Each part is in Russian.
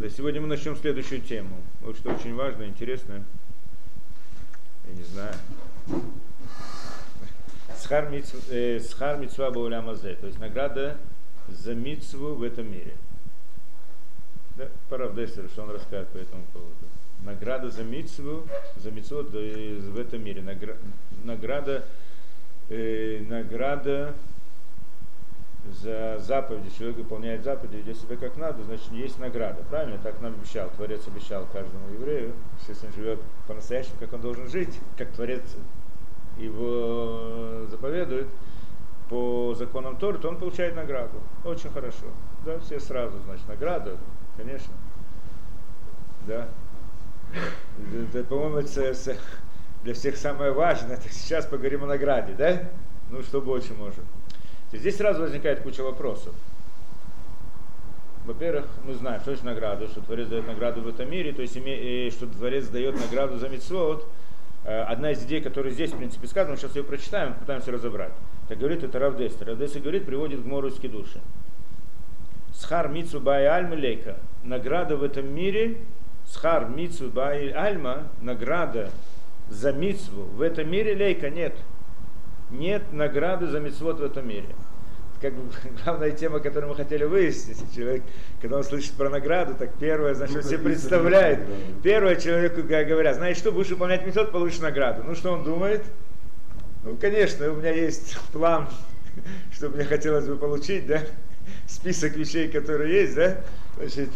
Да, сегодня мы начнем следующую тему. Вот что очень важно, интересно. Я не знаю. Схар э, бауляmaзе, то есть награда за митцву в этом мире. Да, Парав что он расскажет по этому поводу. Награда за митцву, за митцву в этом мире. Награда, э, награда за заповеди, человек выполняет заповеди, ведет себя как надо, значит, есть награда. Правильно? Так нам обещал. Творец обещал каждому еврею, если он живет по-настоящему, как он должен жить, как Творец его заповедует по законам Торы, то он получает награду. Очень хорошо. Да, все сразу, значит, награда, конечно. Да. Это, по-моему, для всех самое важное. Сейчас поговорим о награде, да? Ну, что больше может. Здесь сразу возникает куча вопросов. Во-первых, мы знаем, что есть награду, что Творец дает награду в этом мире, то есть что Творец дает награду за митцвот. Э, одна из идей, которая здесь, в принципе, сказана, сейчас ее прочитаем, пытаемся разобрать. Так говорит это Равдестер. Равдестер говорит, приводит к из души. Схар мицу бай альма лейка. Награда в этом мире, схар мицу бай альма, награда за мицву в этом мире лейка нет нет награды за мецвод в этом мире. Как бы главная тема, которую мы хотели выяснить. Человек, когда он слышит про награду, так первое, значит, он себе представляет. Первое человеку говорят, знаешь что, будешь выполнять мецвод, получишь награду. Ну что он думает? Ну, конечно, у меня есть план, что мне хотелось бы получить, да, список вещей, которые есть, да, значит,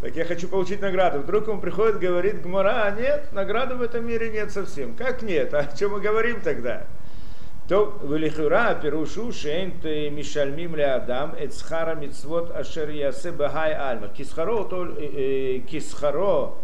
так я хочу получить награду. Вдруг он приходит, говорит, Гмара, а нет, награды в этом мире нет совсем. Как нет? А о чем мы говорим тогда? То велихура пирушу шейнт мишальмим ле адам эт схара мицвот ашер ясе бахай альма. Кисхаро то кисхаро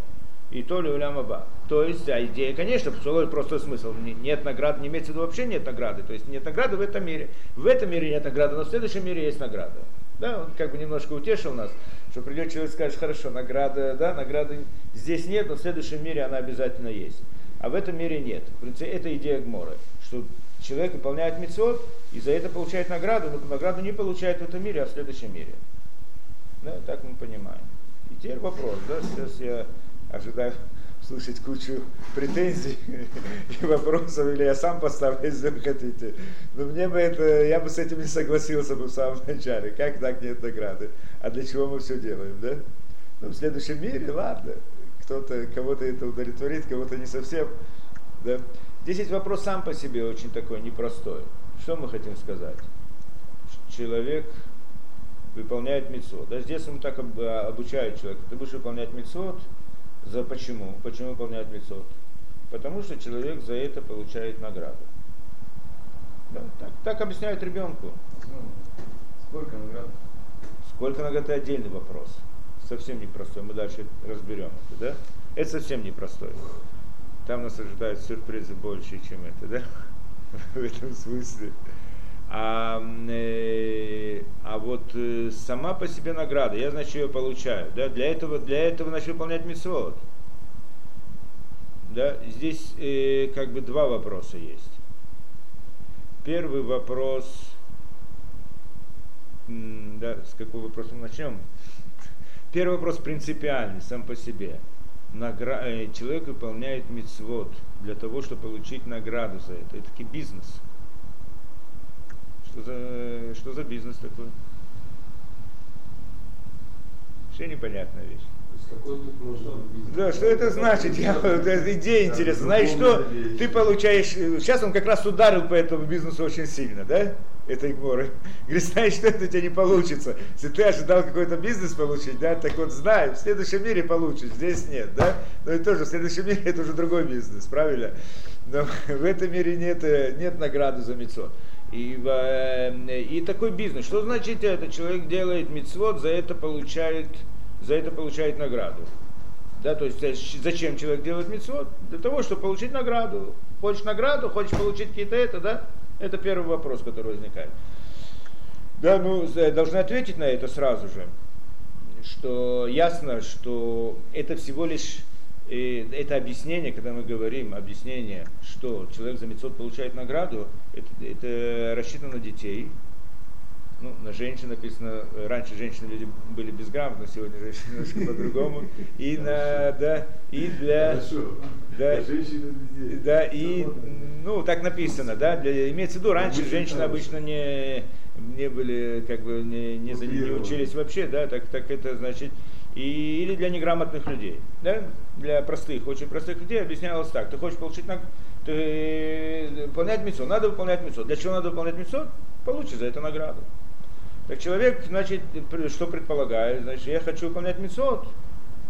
и то ли уляма То есть, а идея, конечно, просто смысл. Нет награды, не имеется в виду вообще нет награды. То есть нет награды в этом мире. В этом мире нет награды, но в следующем мире есть награда. Да, он как бы немножко утешил нас, что придет человек и скажет, хорошо, награда, да, награды здесь нет, но в следующем мире она обязательно есть. А в этом мире нет. В принципе, это идея Гмора, что человек выполняет мецвод и за это получает награду, но награду не получает в этом мире, а в следующем мире. Да, так мы понимаем. И теперь вопрос, да, сейчас я ожидаю слушать кучу претензий и вопросов, или я сам поставлю, если вы хотите. Но мне бы это, я бы с этим не согласился бы в самом начале. Как так нет награды? А для чего мы все делаем, да? Ну, в следующем мире, ладно. Кто-то, кого-то это удовлетворит, кого-то не совсем. Да? Здесь есть вопрос сам по себе очень такой непростой. Что мы хотим сказать? Человек выполняет мецод. Да, здесь он так обучает человека. Ты будешь выполнять мецод. За почему? Почему выполняет мецод? Потому что человек за это получает награду. Да, так, так объясняют ребенку. Сколько наград? Сколько наград это отдельный вопрос. Совсем непростой. Мы дальше разберем это, да? Это совсем непростой. Там нас ожидают сюрпризы больше, чем это, да? В этом смысле. А, э, а вот э, сама по себе награда, я, значит, ее получаю. Да? Для этого, для этого начал выполнять митцвот. Да? Здесь э, как бы два вопроса есть. Первый вопрос, да, с какого вопроса мы начнем? Первый вопрос принципиальный, сам по себе награ... Э, человек выполняет мицвод для того, чтобы получить награду за это. Это таки бизнес. Что за, что за бизнес такой? Вообще непонятная вещь. Да, что это значит? Я, это идея интересна. Знаешь что? Ты получаешь... Сейчас он как раз ударил по этому бизнесу очень сильно, да? Этой горы. Говорит, знаешь, что это у тебя не получится. Если ты ожидал какой-то бизнес получить, да, так вот знай, в следующем мире получишь, здесь нет, да. Но и тоже в следующем мире это уже другой бизнес, правильно? Но в этом мире нет, нет награды за мецвод. И, э, и такой бизнес. Что значит это? Человек делает мецвод, за это получает, за это получает награду. Да, то есть зачем человек делает мецвод? Для того, чтобы получить награду. Хочешь награду, хочешь получить какие-то это, да? Это первый вопрос, который возникает. Да, ну, должны ответить на это сразу же, что ясно, что это всего лишь э, это объяснение, когда мы говорим объяснение, что человек за мецод получает награду, это, это рассчитано на детей, Ну, на женщин написано, раньше женщины люди были безграмотны, сегодня женщины немножко по-другому. И на, да, и для... Хорошо. Да, Для да, и, ну, так написано, да, для, имеется в виду, раньше женщины обычно не, не были, как бы, не, не, за- не учились вообще, да, так, так это значит, и, или для неграмотных людей, да, для простых, очень простых людей объяснялось так, ты хочешь получить, наг- ты выполнять митцвот, надо выполнять митцвот, для чего надо выполнять митцвот, получишь за это награду. Так человек, значит, что предполагает, значит, я хочу выполнять митцвот,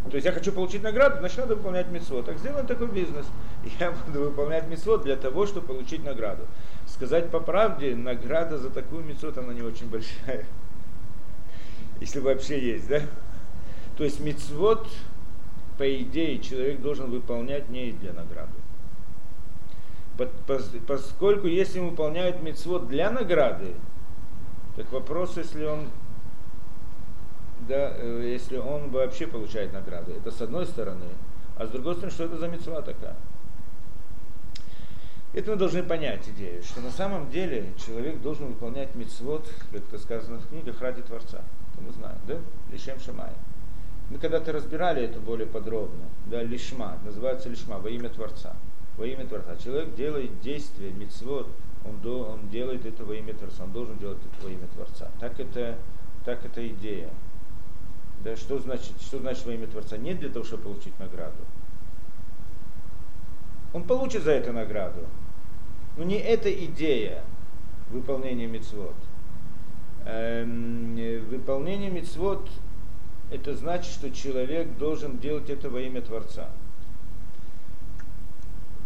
то есть я хочу получить награду, значит надо выполнять митцвот. Так сделаем такой бизнес. Я буду выполнять митцвот для того, чтобы получить награду. Сказать по правде, награда за такую митцвот, она не очень большая. Если вообще есть, да? То есть мицвод, по идее, человек должен выполнять не для награды. По- пос- Поскольку если он выполняет мицвод для награды, так вопрос, если он да, э, если он вообще получает награды. Это с одной стороны. А с другой стороны, что это за мецва такая? Это мы должны понять идею, что на самом деле человек должен выполнять мецвод, как это сказано в книгах, ради Творца. Это мы знаем, да? Лишем Шамай. Мы когда-то разбирали это более подробно. Да, лишма, называется лишма, во имя Творца. Во имя Творца. Человек делает действие, мецвод, он, до, он делает это во имя Творца, он должен делать это во имя Творца. Так это, так это идея. Да, что значит, что значит во имя Творца? Не для того, чтобы получить награду. Он получит за это награду. Но не эта идея выполнения мецвод. Эм, выполнение мецвод это значит, что человек должен делать это во имя Творца.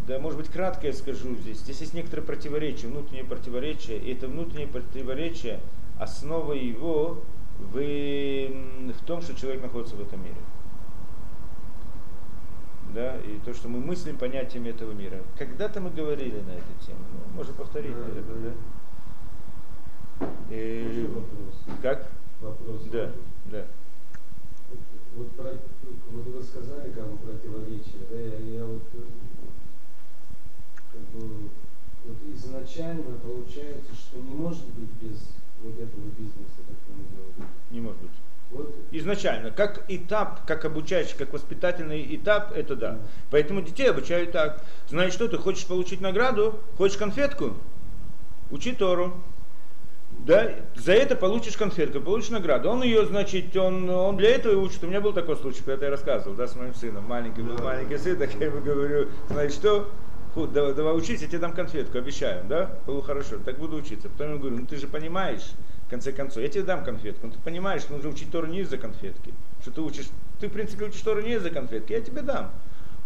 Да, может быть, кратко я скажу здесь. Здесь есть некоторые противоречия, внутренние противоречия. И это внутреннее противоречие, основа его в, в том, что человек находится в этом мире. Да, и то, что мы мыслим понятиями этого мира. Когда-то мы говорили на эту тему. Ну, можно повторить, Да, наверное, да? И- Еще вопрос. как? Вопрос. Да, да. Вот, вот, про, вот вы сказали как противоречие, да, я, я вот э, вот изначально получается, что не может быть без вот этого бизнеса, как вы говорите. Не может быть. Вот Изначально, как этап, как обучающий, как воспитательный этап, это да. Поэтому детей обучают так. Знаешь что, ты хочешь получить награду, хочешь конфетку, учи Тору. Да, за это получишь конфетку, получишь награду. Он ее, значит, он, он для этого и учит. У меня был такой случай, когда я рассказывал, да, с моим сыном. Маленький был Да. маленький сын, так я ему говорю, знаешь что, давай, давай учись, я тебе дам конфетку, обещаю, да? Было хорошо, так буду учиться. Потом я говорю, ну ты же понимаешь, в конце концов, я тебе дам конфетку, но ты понимаешь, что нужно учить Тору не из-за конфетки. Что ты учишь, ты в принципе учишь Тору не из-за конфетки, я тебе дам.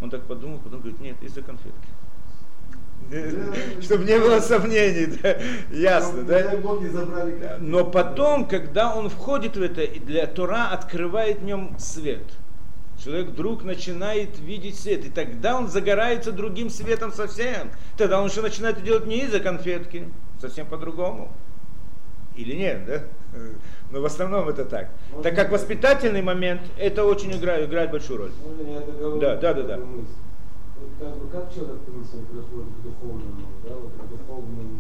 Он так подумал, потом говорит, нет, из-за конфетки. Чтобы не было сомнений, да? ясно, да? Но потом, когда он входит в это, для Тора открывает в нем свет. Человек вдруг начинает видеть свет, и тогда он загорается другим светом совсем. Тогда он уже начинает делать не из-за конфетки, совсем по-другому. Или нет, да? Но в основном это так. Так как воспитательный момент, это очень играет, играет большую роль. можно я договорю? Да, да, да, да. Вот как, бы, как человек, в принципе, приходит к духовному, да, вот к духовным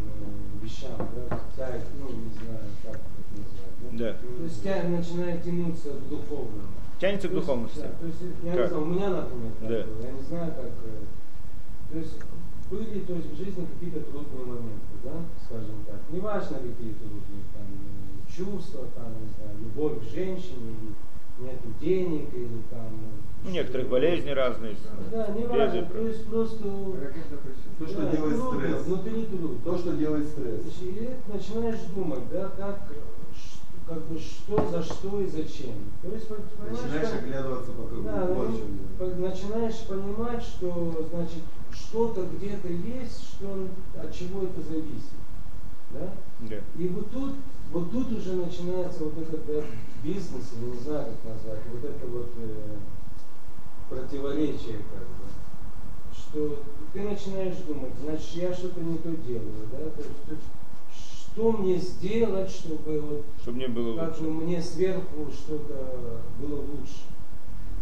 э, вещам, да, тянет, ну, не знаю, как это назвать, Да. То есть тя- начинает тянуться к духовному. Тянется к духовности. да, то есть, я Как? не знаю, у меня, например, так Да. было, я не знаю, как... э, То есть были то есть, в жизни какие-то трудные моменты, да, скажем так. Неважно, какие трудные, там, чувства, там, не знаю, любовь к женщине, нету денег, или там... Ну, некоторых болезней разные. Да, не беды, важно, то есть просто... То, что да, делает трудно, стресс. Внутри труд. То, что делает стресс. И начинаешь думать, да, как, как бы, что, за что и зачем. То есть, Начинаешь как- оглядываться по кругу. да, в ну, начинаешь понимать, что значит что-то где-то есть, что от чего это зависит. Да? Да. И вот тут, вот тут уже начинается вот этот да, бизнес, я не знаю как назвать, вот это вот э, противоречие как бы. Что ты начинаешь думать, значит я что-то не то делаю, да? То есть, что мне сделать, чтобы вот Чтобы мне было как бы лучше. мне сверху что-то было лучше.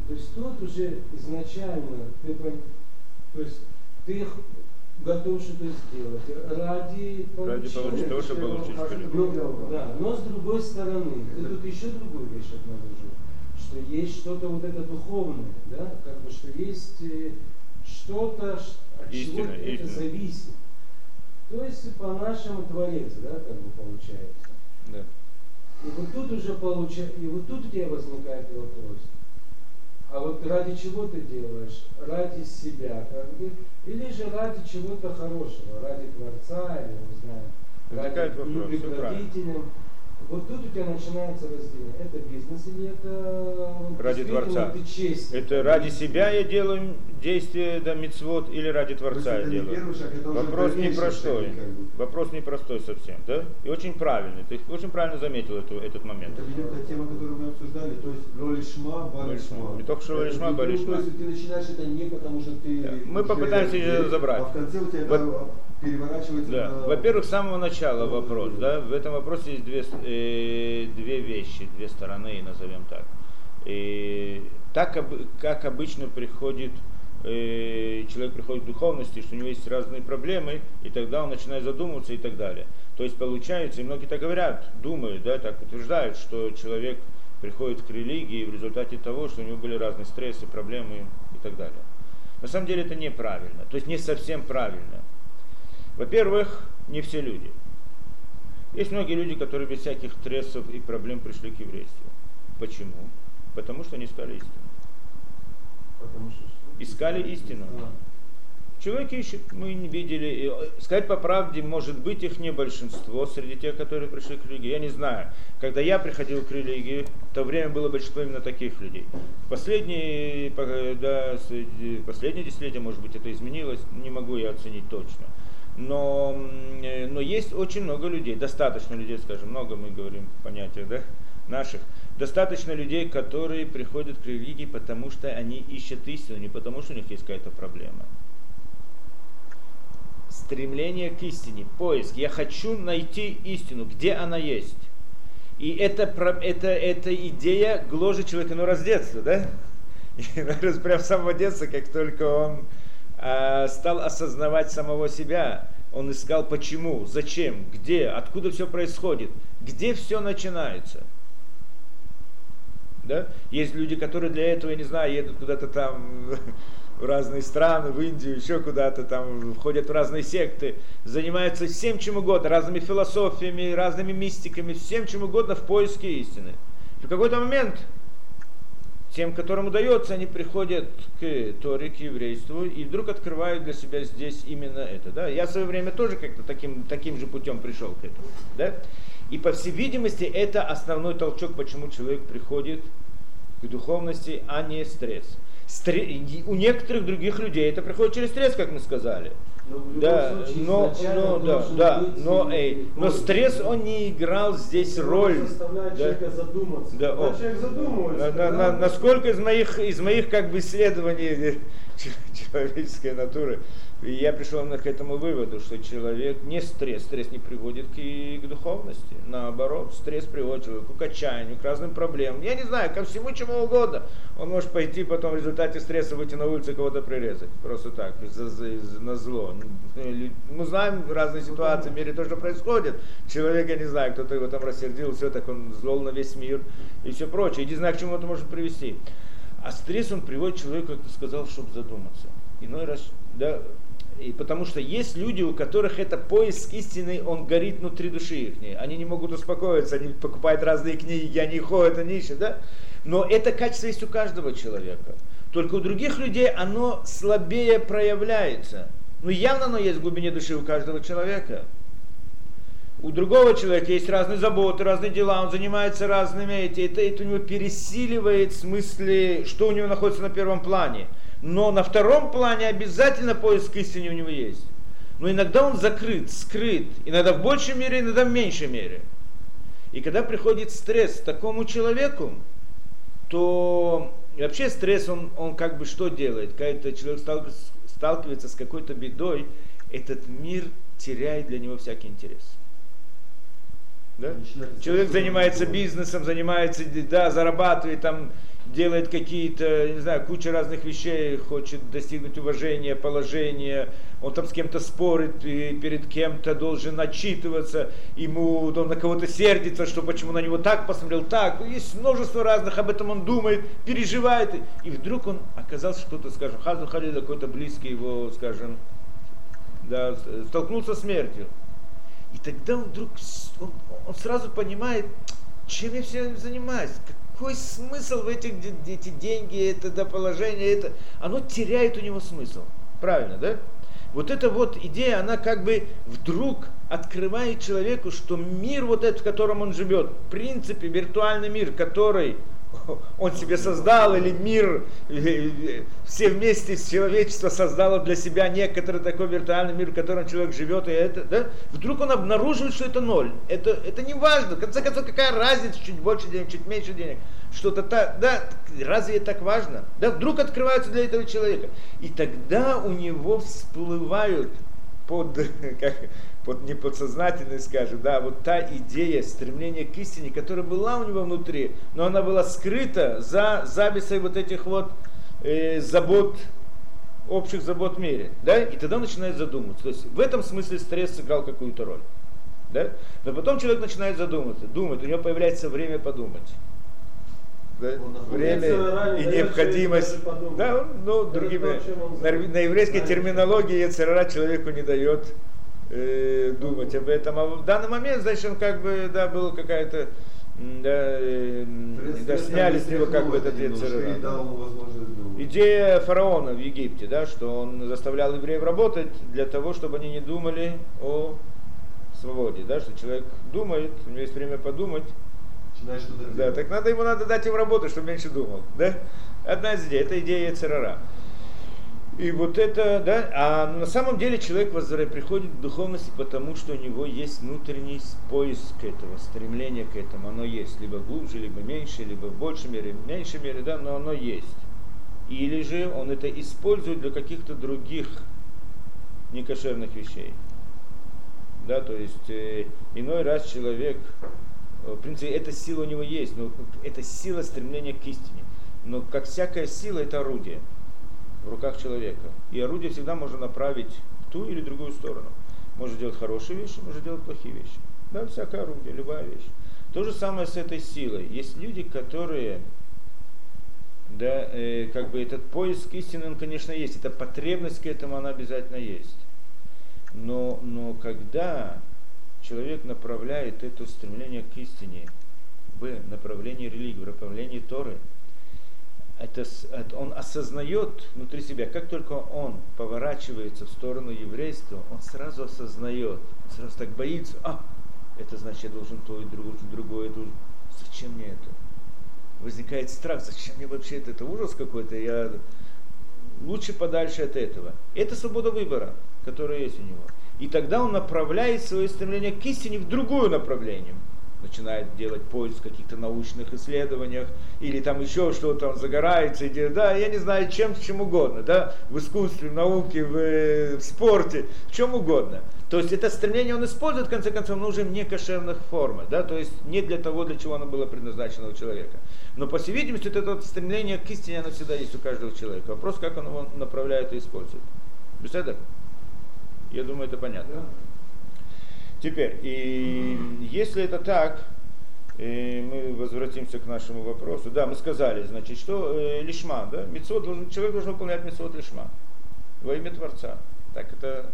То есть тут уже изначально ты, то есть ты готов что-то сделать ради Ради получения. того, чтобы получить Ну, да, но с другой стороны, ты тут еще другую вещь обнаружил, что есть что-то вот это духовное, да, как бы, что есть э, что-то, от чего Истина, это истина. зависит. То есть по-нашему творец, да, как бы получается. Да. И вот тут уже получается, и вот тут у тебя возникает вопрос. А вот ради чего ты делаешь? Ради себя, как бы, или же ради чего-то хорошего, ради Творца, или, не знаю, Возникает ради вопрос, любви к правильно. Вот тут у тебя начинается разделение. Это бизнес или это вот, Ради Творца. ты честен? Это ради себя я делаю действие, да, мицвод, или ради Творца я это делаю? шаг, это Вопрос непростой. шаги, как бы. Вопрос непростой совсем, да? И очень правильный. Ты очень правильно заметил эту, этот момент. Это ведет та тема, которую мы обсуждали, то есть лолишма, балишма. Не только что лолишма, Это, балишма. То есть ты начинаешь это не потому, что ты... Да. Мы попытаемся есть, это разобрать. А в конце у тебя Во- это переворачивается Да. на... Во-первых, с самого начала вопрос, да, в этом вопросе есть две, э, две вещи, две стороны, назовем так. И так, об- как обычно приходит, э, человек приходит к духовности, что у него есть разные проблемы, и тогда он начинает задумываться и так далее. То есть получается, и многие так говорят, думают, да, так утверждают, что человек приходит к религии в результате того, что у него были разные стрессы, проблемы и так далее. На самом деле это неправильно, то есть не совсем правильно. Во-первых, не все люди. Есть многие люди, которые без всяких стрессов и проблем пришли к еврейству. Почему? Потому что они искали истину. Что? Искали истину. А. Человек ищет, мы не видели. и, э, Сказать по правде, может быть, их не большинство среди тех, которые пришли к религии. Я не знаю. Когда я приходил к религии, в то время было большинство именно таких людей. Последние, по- да, последние десятилетия, может быть, это изменилось, не могу я оценить точно. Но, э, но есть очень много людей, достаточно людей, скажем, много мы говорим в да, наших, достаточно людей, которые приходят к религии, потому что они ищут истину, не потому что у них есть какая-то проблема стремление к истине, поиск. Я хочу найти истину, где она есть. И это, это, эта идея гложет человека, ну, раз детства, да? Прям с самого детства, как только он стал осознавать самого себя, он искал почему, зачем, где, откуда все происходит, где все начинается. Да? Есть люди, которые для этого, я не знаю, едут куда-то там в разные страны, в Индию, еще куда-то там, входят в разные секты, занимаются всем чем угодно, разными философиями, разными мистиками, всем чем угодно в поиске истины. И в какой-то момент тем, которым удается, они приходят к Торе, к еврейству, и вдруг открывают для себя здесь именно это. Да? Я в свое время тоже как-то таким, таким же путем пришел к этому. Да? И по всей видимости, это основной толчок, почему человек приходит к духовности, а не стресс. Стре- У некоторых других людей это приходит через стресс, как мы сказали. Но любом Да, случае но, но, да, да, но, эй, но стресс, он не играл здесь роль. Да. Да, о. На- на- на- насколько из моих, из моих как бы исследований человеческой натуры, я пришел к этому выводу, что человек не стресс, стресс не приводит к, и к духовности. Наоборот, стресс приводит человека к отчаянию, к разным проблемам. Я не знаю, ко всему чему угодно. Он может пойти потом в результате стресса выйти на улицу и кого-то прирезать. Просто так, за- из- на зло. Мы знаем разные ситуации в мире, то, что происходит. Человек, я не знаю, кто-то его там рассердил, все так он злол на весь мир и все прочее. И не знаю, к чему это может привести. А стресс он приводит человека, как ты сказал, чтобы задуматься. Иной раз, да, и потому что есть люди, у которых это поиск истины, он горит внутри души их. Они не могут успокоиться, они покупают разные книги, они ходят, они ищут, да? Но это качество есть у каждого человека. Только у других людей оно слабее проявляется. Но явно оно есть в глубине души у каждого человека. У другого человека есть разные заботы, разные дела, он занимается разными эти, это, это у него пересиливает в смысле, что у него находится на первом плане. Но на втором плане обязательно поиск истины у него есть. Но иногда он закрыт, скрыт, иногда в большей мере, иногда в меньшей мере. И когда приходит стресс такому человеку, то и вообще стресс, он, он как бы что делает? Когда человек сталкивается, с какой-то бедой, этот мир теряет для него всякий интерес. Да? Человек занимается бизнесом, занимается, да, зарабатывает там, делает какие-то, не знаю, куча разных вещей, хочет достигнуть уважения, положения, он там с кем-то спорит, и перед кем-то должен отчитываться, ему он на кого-то сердится, что почему на него так посмотрел, так. Есть множество разных, об этом он думает, переживает. И вдруг он оказался что-то, скажем, Хазу Халида, какой-то близкий его, скажем, да, столкнулся с смертью. И тогда он вдруг, он, он сразу понимает, чем я все занимаюсь, какой смысл в этих эти деньги, это да, положение, это, оно теряет у него смысл. Правильно, да? Вот эта вот идея, она как бы вдруг открывает человеку, что мир вот этот, в котором он живет, в принципе, виртуальный мир, который он себе создал, или мир, все вместе с человечеством создало для себя некоторый такой виртуальный мир, в котором человек живет, и это, да, вдруг он обнаруживает, что это ноль. Это, это не важно. В конце концов, какая разница, чуть больше денег, чуть меньше денег. Что-то так, да, разве это так важно? Да, вдруг открывается для этого человека. И тогда у него всплывают под, как, под неподсознательный, скажем, да, вот та идея, стремление к истине, которая была у него внутри, но она была скрыта за завесой вот этих вот э, забот, общих забот в мире, да, и тогда он начинает задумываться. То есть в этом смысле стресс сыграл какую-то роль, да, но потом человек начинает задумываться, думает, у него появляется время подумать. Да, время и необходимость. Да, ну, другими, на, на еврейской терминологии Яцерара человеку не дает э, думать об этом. А в данный момент, значит, он как бы, да, была какая-то, да, э, да сняли с него как бы этот Ецерара. Идея фараона в Египте, да, что он заставлял евреев работать для того, чтобы они не думали о свободе, да, что человек думает, у него есть время подумать. Да, так надо ему надо дать им работу, чтобы меньше думал, да? Одна из идей, это идея Церара. И вот это, да, а на самом деле человек приходит к духовности, потому что у него есть внутренний поиск этого, стремление к этому, оно есть, либо глубже, либо меньше, либо в большей мере, в меньшей мере, да, но оно есть. Или же он это использует для каких-то других некошерных вещей. Да, то есть э, иной раз человек, в принципе, эта сила у него есть, но это сила стремления к истине. Но как всякая сила, это орудие в руках человека. И орудие всегда можно направить в ту или другую сторону. Может делать хорошие вещи, может делать плохие вещи. Да, всякое орудие, любая вещь. То же самое с этой силой. Есть люди, которые, да, э, как бы этот поиск истины, он, конечно, есть. Эта потребность к этому, она обязательно есть. Но, но когда человек направляет это стремление к истине в направлении религии, в направлении Торы, это, это, он осознает внутри себя, как только он поворачивается в сторону еврейства, он сразу осознает, он сразу так боится, а, это значит, я должен то и другое, другое, зачем мне это? Возникает страх, зачем мне вообще это, это ужас какой-то, я лучше подальше от этого. Это свобода выбора, которая есть у него. И тогда он направляет свое стремление к истине в другое направление начинает делать поиск в каких-то научных исследованиях, или там еще что-то, он загорается, и, да, я не знаю, чем, чем угодно, да, в искусстве, в науке, в, в спорте, в чем угодно. То есть это стремление он использует, в конце концов, но уже в некошерных формах, да, то есть не для того, для чего оно было предназначено у человека. Но, по всей видимости, это вот стремление к истине, оно всегда есть у каждого человека. Вопрос, как он его направляет и использует. Беседа? Я думаю, это понятно. Теперь, и если это так, и мы возвратимся к нашему вопросу. Да, мы сказали, значит, что э, лишма, да, митцвот должен, человек должен выполнять митцвот лишма во имя Творца. Так это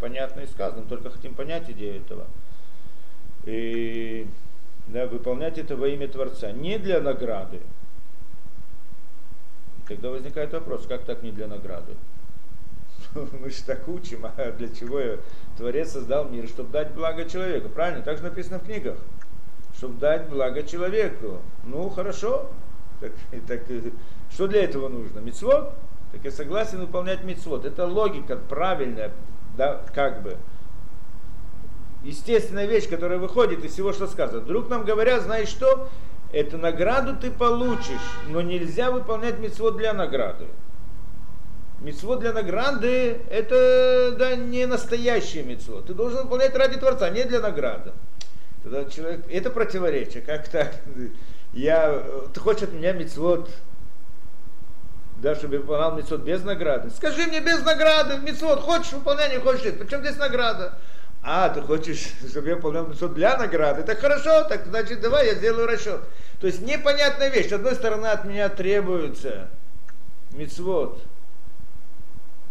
понятно и сказано, только хотим понять идею этого. И да, выполнять это во имя Творца, не для награды. Тогда возникает вопрос, как так не для награды? мы же так учим, а для чего Творец создал мир, чтобы дать благо человеку. Правильно? Так же написано в книгах. Чтобы дать благо человеку. Ну, хорошо. Так, так, что для этого нужно? Мецвод? Так я согласен выполнять мецвод. Это логика правильная, да, как бы. Естественная вещь, которая выходит из всего, что сказано. Вдруг нам говорят, знаешь что, эту награду ты получишь, но нельзя выполнять мецвод для награды. Мецвод для награды – это да, не настоящее мецвод. Ты должен выполнять ради Творца, не для награды. Тогда человек, это противоречие, как так? я, ты хочешь от меня мецвод, да, чтобы я выполнял мецвод без награды. Скажи мне без награды, мецвод, хочешь выполнять, не хочешь, причем здесь награда? А, ты хочешь, чтобы я выполнял мецвод для награды? Так хорошо, так значит давай я сделаю расчет. То есть непонятная вещь. С одной стороны от меня требуется мецвод,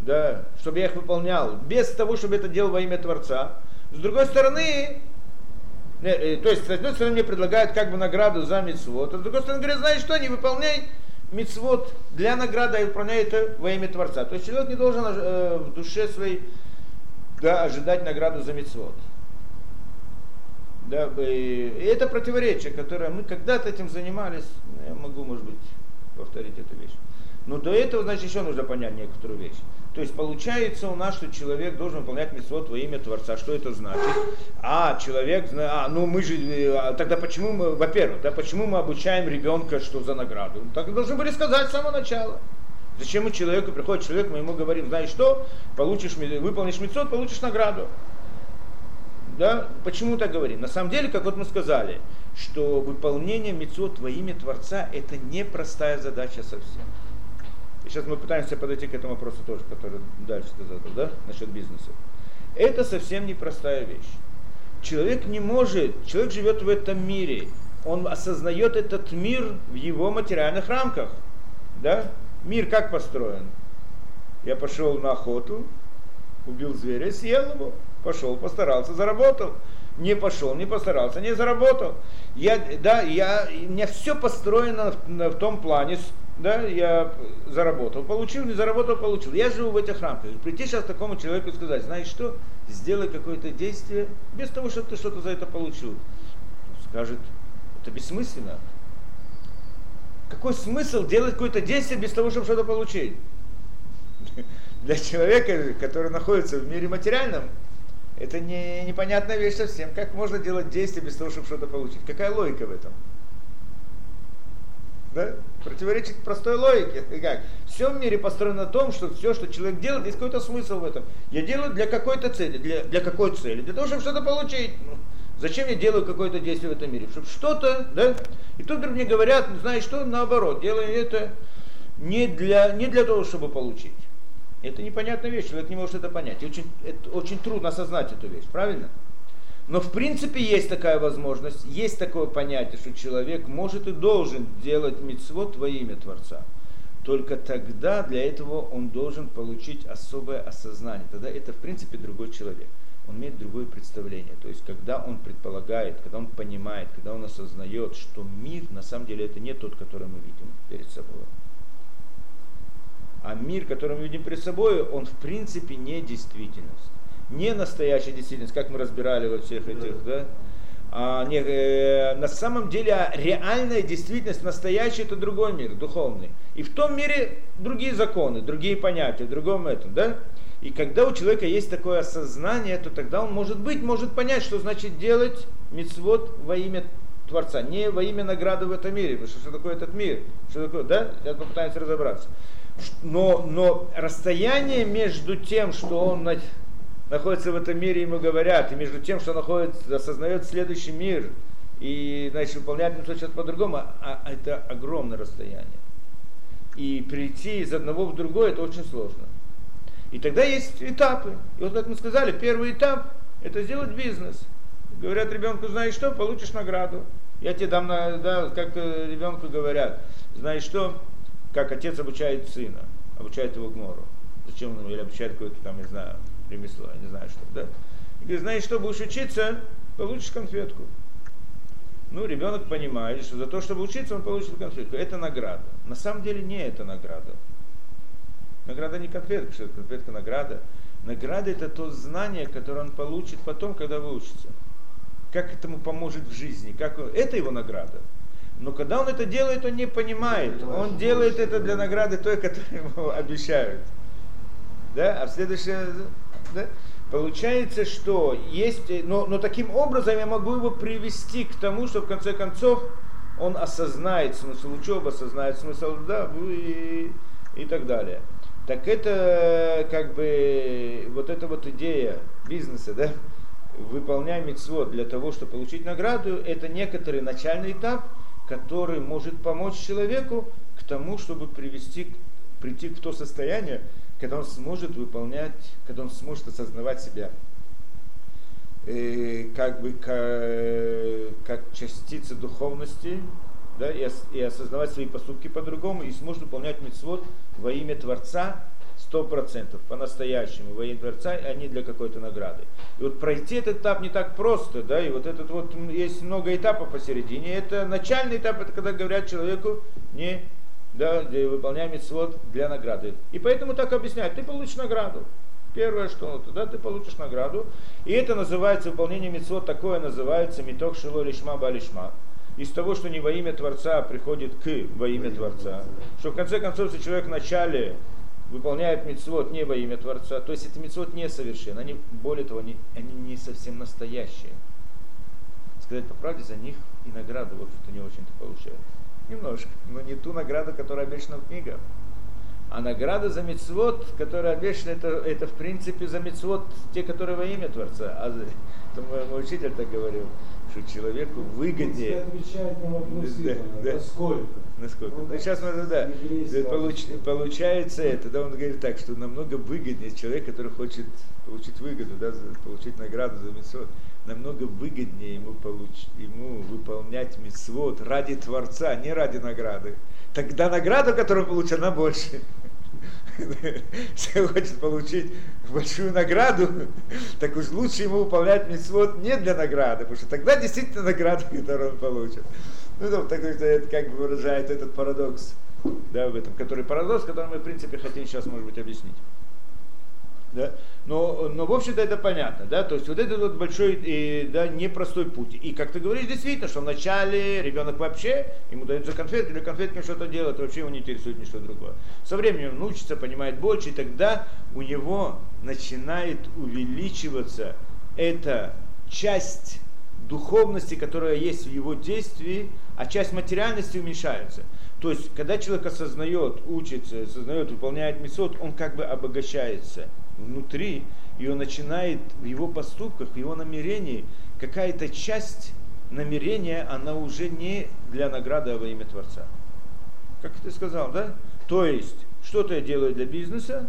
да, чтобы я их выполнял, без того, чтобы это делал во имя Творца. С другой стороны, э, то есть, с одной стороны, мне предлагают как бы награду за мецвод, а с другой стороны, говорят, знаешь что, не выполняй мецвод для награды, а выполняй это во имя Творца. То есть человек не должен э, в душе своей да, ожидать награду за мецвод. Да, и это противоречие, которое мы когда-то этим занимались, я могу, может быть, повторить эту вещь. Но до этого, значит, еще нужно понять некоторую вещь. То есть получается у нас, что человек должен выполнять митцвот во имя Творца. Что это значит? А, человек, а, ну мы же, а, тогда почему мы, во-первых, да, почему мы обучаем ребенка, что за награду? Так должны были сказать с самого начала. Зачем мы человеку, приходит человек, мы ему говорим, знаешь что, получишь, выполнишь митцвот, получишь награду. Да? Почему так говорим? На самом деле, как вот мы сказали, что выполнение митцвот во имя Творца это непростая задача совсем. И сейчас мы пытаемся подойти к этому вопросу тоже, который дальше ты задал, да, насчет бизнеса. Это совсем непростая вещь. Человек не может, человек живет в этом мире, он осознает этот мир в его материальных рамках. Да? Мир как построен? Я пошел на охоту, убил зверя, съел его, пошел, постарался, заработал. Не пошел, не постарался, не заработал. Я, да, я, у меня все построено в, в том плане, да, я заработал, получил, не заработал, получил. Я живу в этих рамках. Прийти сейчас такому человеку и сказать, знаешь что, сделай какое-то действие без того, чтобы ты что-то за это получил. Скажет, это бессмысленно. Какой смысл делать какое-то действие без того, чтобы что-то получить? Для человека, который находится в мире материальном, это не, непонятная вещь совсем. Как можно делать действие без того, чтобы что-то получить? Какая логика в этом? Да? Противоречит простой логике. Как? Все в мире построено на том, что все, что человек делает, есть какой-то смысл в этом. Я делаю для какой-то цели. Для, для какой цели? Для того, чтобы что-то получить. Ну, зачем я делаю какое-то действие в этом мире? Чтобы что-то, да? И тут мне говорят, ну, знаешь что, наоборот, делаю это не для, не для того, чтобы получить. Это непонятная вещь, человек не может это понять. И очень, это, очень трудно осознать эту вещь, правильно? Но в принципе есть такая возможность, есть такое понятие, что человек может и должен делать мицвод во имя Творца. Только тогда для этого он должен получить особое осознание. Тогда это в принципе другой человек. Он имеет другое представление. То есть когда он предполагает, когда он понимает, когда он осознает, что мир на самом деле это не тот, который мы видим перед собой. А мир, который мы видим перед собой, он в принципе не действительность не настоящая действительность, как мы разбирали во всех этих, да, а, не, э, на самом деле а реальная действительность, настоящий это другой мир, духовный. И в том мире другие законы, другие понятия, в другом этом, да? И когда у человека есть такое осознание, то тогда он может быть, может понять, что значит делать мицвод во имя Творца, не во имя награды в этом мире, потому что что такое этот мир, что такое, да? Сейчас попытаемся разобраться. Но, но расстояние между тем, что он находится в этом мире, ему говорят, и между тем, что находится, осознает следующий мир, и, значит, выполняет что сейчас по-другому, а, а это огромное расстояние. И прийти из одного в другое, это очень сложно. И тогда есть этапы. И вот как мы сказали, первый этап – это сделать бизнес. Говорят ребенку, знаешь что, получишь награду. Я тебе дам, на, да, как ребенку говорят, знаешь что, как отец обучает сына, обучает его гмору. Зачем он, или обучает какой-то там, не знаю, ремесло, я не знаю что, да? И говорит, знаешь что, будешь учиться, получишь конфетку. Ну, ребенок понимает, что за то, чтобы учиться, он получит конфетку. Это награда. На самом деле не это награда. Награда не конфетка, что это конфетка награда. Награда это то знание, которое он получит потом, когда выучится. Как этому поможет в жизни. Как он... Это его награда. Но когда он это делает, он не понимает. Он делает это для награды той, которую ему обещают. Да? А в следующее да? Получается, что есть, но, но таким образом я могу его привести к тому, что в конце концов он осознает смысл учебы, осознает смысл да, и, и так далее. Так это как бы вот эта вот идея бизнеса, да, выполняя мецвод для того, чтобы получить награду, это некоторый начальный этап, который может помочь человеку к тому, чтобы привести, прийти к то состояние, когда он сможет выполнять, когда он сможет осознавать себя э, как бы как, как частица духовности, да, и, и осознавать свои поступки по-другому, и сможет выполнять мецвод во имя Творца сто процентов, по-настоящему, во имя Творца, а не для какой-то награды. И вот пройти этот этап не так просто, да, и вот этот вот, есть много этапов посередине. Это начальный этап, это когда говорят человеку, не, да, выполняй мецвод для награды. И поэтому так объясняют, ты получишь награду. Первое, что тогда ты получишь награду. И это называется выполнение мецвод, такое называется меток шило лишма балишма из того, что не во имя Творца приходит к во имя Творца, что в конце концов, если человек вначале выполняет мецвод не во имя Творца, то есть это мецвод несовершен, они, более того, они, они не совсем настоящие. Сказать по правде, за них и награду, в общем-то, не очень-то получают. Немножко, но не ту награду, которая обещана в книгах. А награда за мецвод, которая обещана, это, это в принципе за мецвод те, которые во имя Творца. А это мой, мой учитель так говорил что человеку выгоднее. отвечает на вопрос да, да, насколько. Насколько. Ну, сейчас мы, да, получ, получается это, да, он говорит так, что намного выгоднее человек, который хочет получить выгоду, да, получить награду за митцвот, намного выгоднее ему, получ, ему выполнять митцвот ради Творца, не ради награды. Тогда награду, которую получит, она больше. Если хочет получить большую награду, так уж лучше ему выполнять митцвот не для награды, потому что тогда действительно награда, которую он получит. Ну, там, так, это как бы выражает этот парадокс, да, в этом, который парадокс, который мы, в принципе, хотим сейчас, может быть, объяснить. Да? Но, но, в общем-то, это понятно. Да? То есть вот этот вот большой, и, да, непростой путь. И как ты говоришь, действительно, что вначале ребенок вообще, ему дают за конфетки, или конфетками что-то делать, вообще его не интересует ничто другое. Со временем он учится, понимает больше, и тогда у него начинает увеличиваться эта часть духовности, которая есть в его действии, а часть материальности уменьшается. То есть, когда человек осознает, учится, осознает, выполняет мисот, он как бы обогащается внутри, и он начинает в его поступках, в его намерении, какая-то часть намерения, она уже не для награды, а во имя Творца. Как ты сказал, да? То есть, что-то я делаю для бизнеса,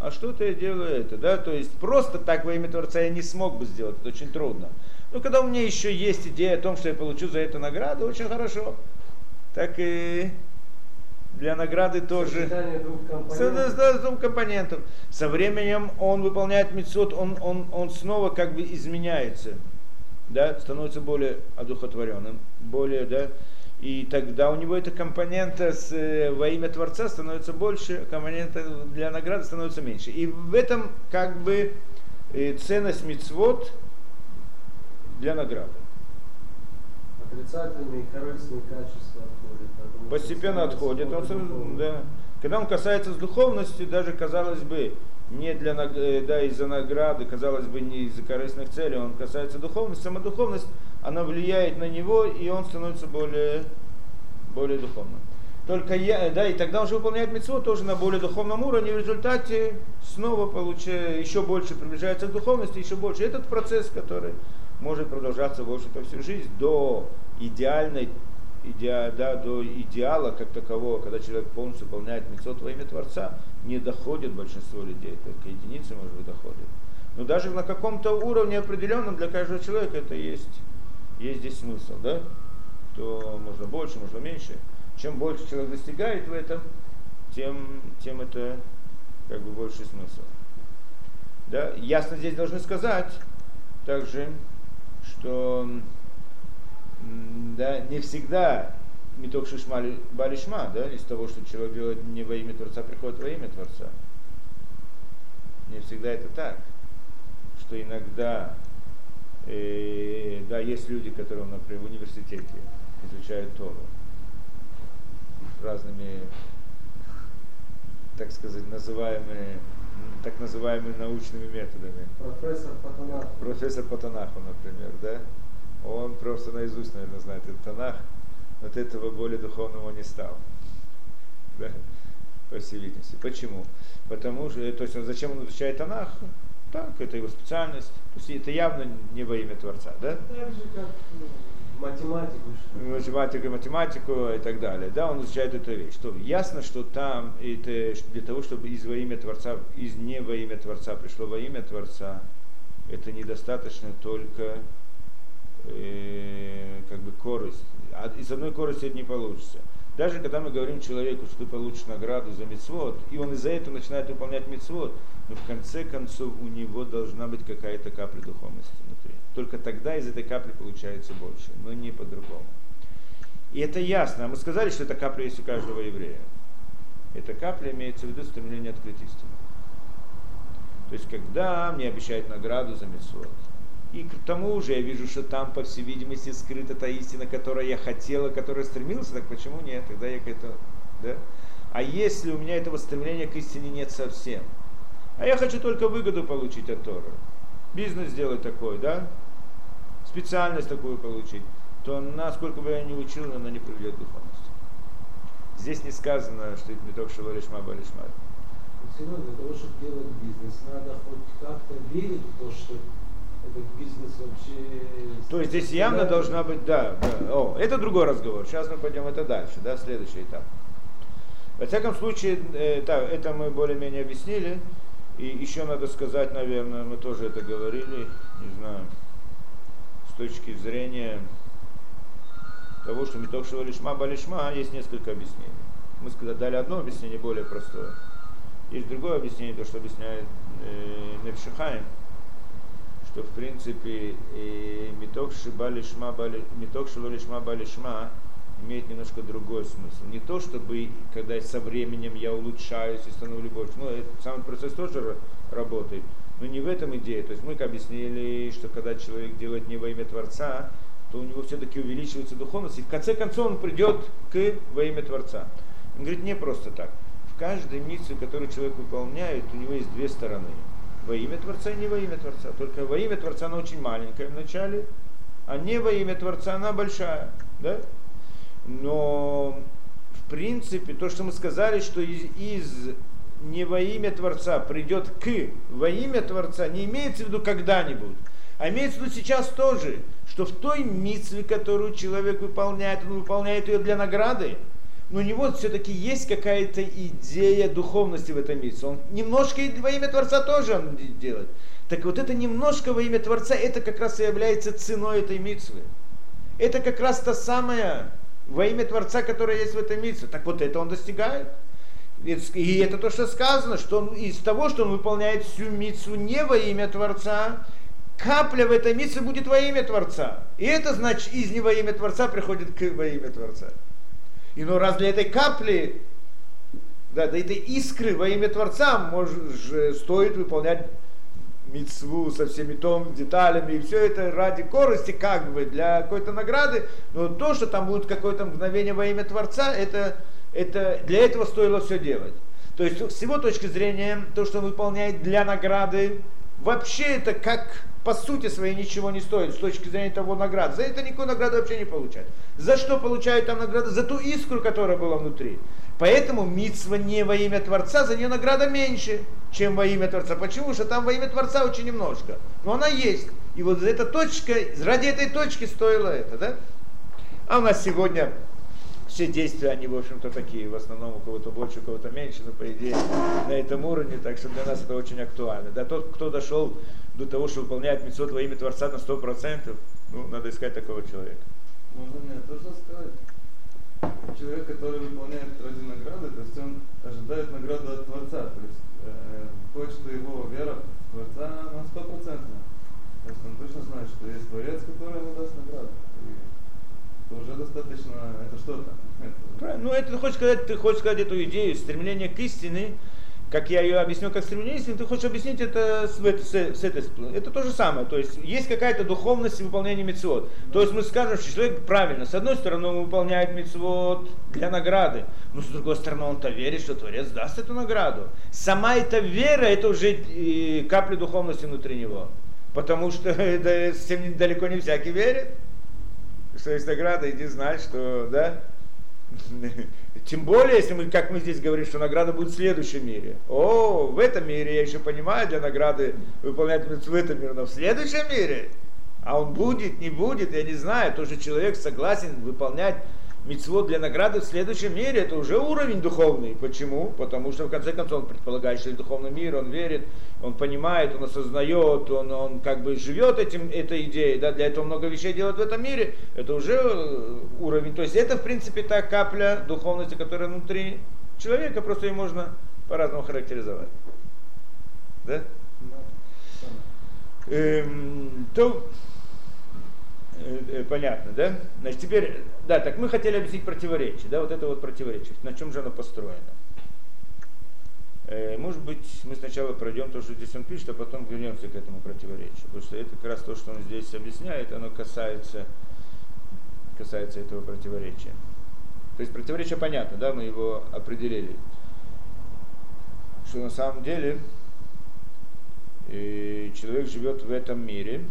а что-то я делаю это, да? То есть, просто так во имя Творца я не смог бы сделать, это очень трудно. Но когда у меня еще есть идея о том, что я получу за это награду, очень хорошо. Так и для награды тоже. двух компонентов. двух компонентов. Со временем он выполняет мецод, он, он, он снова как бы изменяется, да, становится более одухотворенным, более, да, и тогда у него эта компонента с, э, во имя Творца становится больше, компонента для награды становится меньше. И в этом как бы э, ценность мецвод для награды. Отрицательные и корыстные качества постепенно отходит. Он, да. Когда он касается с духовности, даже казалось бы, не для, э, да, из-за награды, казалось бы, не из-за корыстных целей, он касается духовности, сама духовность, она влияет на него, и он становится более, более духовным. Только я, да, и тогда он уже выполняет митцву тоже на более духовном уровне, и в результате снова получает, еще больше приближается к духовности, еще больше. Этот процесс, который может продолжаться, в общем-то, всю жизнь до идеальной идеа, да, до идеала как такового, когда человек полностью выполняет мецот во имя Творца, не доходит большинство людей, только единицы, может быть, доходят. Но даже на каком-то уровне определенном для каждого человека это есть, есть здесь смысл, да? То можно больше, можно меньше. Чем больше человек достигает в этом, тем, тем это как бы больше смысл. Да? Ясно здесь должны сказать также, что да, не всегда меток шишма балишма, да, из того, что человек делает не во имя Творца, приходит во имя Творца. Не всегда это так, что иногда, э, да, есть люди, которые, например, в университете изучают Тору разными, так сказать, называемыми так называемыми научными методами. Профессор Патанаху. Профессор Патанаху, например, да? Он просто наизусть, наверное, знает этот Танах, от этого более духовного не стал. Да? По всей видимости. Почему? Потому что, то есть, зачем он изучает Танах? Так, это его специальность. То есть это явно не во имя Творца, да? Так же, как ну, математику. математику, математику и так далее. Да, он изучает эту вещь. Что ясно, что там это для того, чтобы из во имя Творца, из не во имя Творца пришло во имя Творца, это недостаточно только э, как бы корость. А из одной корости это не получится. Даже когда мы говорим человеку, что ты получишь награду за мецвод, и он из-за этого начинает выполнять мецвод, но в конце концов у него должна быть какая-то капля духовности внутри. Только тогда из этой капли получается больше, но не по-другому. И это ясно. Мы сказали, что эта капля есть у каждого еврея. Эта капля имеется в виду стремление открыть истину. То есть, когда мне обещают награду за мецвод, и к тому же я вижу, что там, по всей видимости, скрыта та истина, которая я хотела, которая стремился, так почему нет? Тогда я к этому, да? А если у меня этого стремления к истине нет совсем, а я хочу только выгоду получить от Тора, бизнес сделать такой, да, специальность такую получить, то насколько бы я ни учил, она не приведет к духовности. Здесь не сказано, что это не только шалолишма, балишма. Но все равно для того, чтобы делать бизнес, надо хоть как-то верить в то, что бизнес вообще... То есть здесь явно Да. должна быть, да, да. О, это другой разговор. Сейчас мы пойдем это дальше, да, следующий этап. Во всяком случае, э, да, это мы более-менее объяснили. И еще надо сказать, наверное, мы тоже это говорили, не знаю, с точки зрения того, что Митокшева лишма балишма, есть несколько объяснений. Мы сказали, дали одно объяснение более простое. Есть другое объяснение, то, что объясняет э, Невшихаем, что в принципе Миток Шиба Лишма Балишма имеет немножко другой смысл. Не то, чтобы когда со временем я улучшаюсь и становлюсь больше. Ну, этот самый процесс тоже ра- работает. Но не в этом идея. То есть мы объяснили, что когда человек делает не во имя Творца, то у него все-таки увеличивается духовность, и в конце концов он придет к во имя Творца. Он говорит, не просто так. В каждой миссии, которую человек выполняет, у него есть две стороны. Во имя Творца и не во имя Творца. Только во имя Творца она очень маленькая вначале, а не во имя Творца она большая. Да? Но в принципе то, что мы сказали, что из, из не во имя Творца придет к во имя Творца, не имеется в виду когда-нибудь, а имеется в виду сейчас тоже, что в той митве, которую человек выполняет, он выполняет ее для награды, но у него все-таки есть какая-то идея духовности в этом митве. Он немножко и во имя Творца тоже он де- делает. Так вот это немножко во имя Творца, это как раз и является ценой этой митвы. Это как раз та самая во имя Творца, которая есть в этом митве. Так вот это он достигает. И это то, что сказано, что он из того, что он выполняет всю митцву не во имя Творца, капля в этой митцве будет во имя Творца. И это значит, из не во имя Творца приходит к во имя Творца. И ну для этой капли, да, до этой искры во имя Творца может, же стоит выполнять мицву со всеми том деталями, и все это ради корости, как бы, для какой-то награды, но то, что там будет какое-то мгновение во имя Творца, это, это для этого стоило все делать. То есть с его точки зрения, то, что он выполняет для награды, вообще это как по сути своей ничего не стоит с точки зрения того награды. За это никакой награды вообще не получают. За что получают там награды? За ту искру, которая была внутри. Поэтому митсва не во имя Творца, за нее награда меньше, чем во имя Творца. Почему? Потому что там во имя Творца очень немножко. Но она есть. И вот за эта точка, ради этой точки стоило это, да? А у нас сегодня все действия, они, в общем-то, такие, в основном у кого-то больше, у кого-то меньше, но, по идее, на этом уровне, так что для нас это очень актуально. Да, тот, кто дошел до того, что выполняет митцвот во имя Творца на 100%, ну, надо искать такого человека. Можно мне тоже сказать? Человек, который выполняет ради награды, то есть он ожидает награду от Творца, то есть э, что его вера в Творца на стопроцентная. То есть он точно знает, что есть Творец, который ему даст награду. Это уже достаточно, это что-то. Правильно. Ну, это ты хочешь сказать, ты хочешь сказать эту идею, стремление к истине, как я ее объяснил, как стремление к истине, ты хочешь объяснить это с, с, с этой. Это то же самое. То есть есть какая-то духовность в выполнении мецвод. То есть мы скажем, что человек правильно, с одной стороны он выполняет мецвод для награды, но с другой стороны он-то верит, что Творец даст эту награду. Сама эта вера, это уже э, капля духовности внутри него. Потому что да, с тем далеко не всякий верит. Что есть награда, иди знать, что, да, тем более, если мы, как мы здесь говорим, что награда будет в следующем мире. О, в этом мире я еще понимаю, для награды выполнять в этом мире, но в следующем мире, А он будет, не будет, я не знаю. Тоже человек согласен выполнять мецвод для награды в следующем мире, это уже уровень духовный. Почему? Потому что в конце концов он предполагает, что духовный мир, он верит, он понимает, он осознает, он, он как бы живет этим, этой идеей, да, для этого много вещей делает в этом мире, это уже э, уровень. То есть это в принципе та капля духовности, которая внутри человека, просто ее можно по-разному характеризовать. Да? Эм, то понятно, да? Значит, теперь, да, так мы хотели объяснить противоречие, да, вот это вот противоречие, на чем же оно построено. Э, может быть, мы сначала пройдем то, что здесь он пишет, а потом вернемся к этому противоречию, потому что это как раз то, что он здесь объясняет, оно касается, касается этого противоречия. То есть противоречие понятно, да, мы его определили, что на самом деле человек живет в этом мире,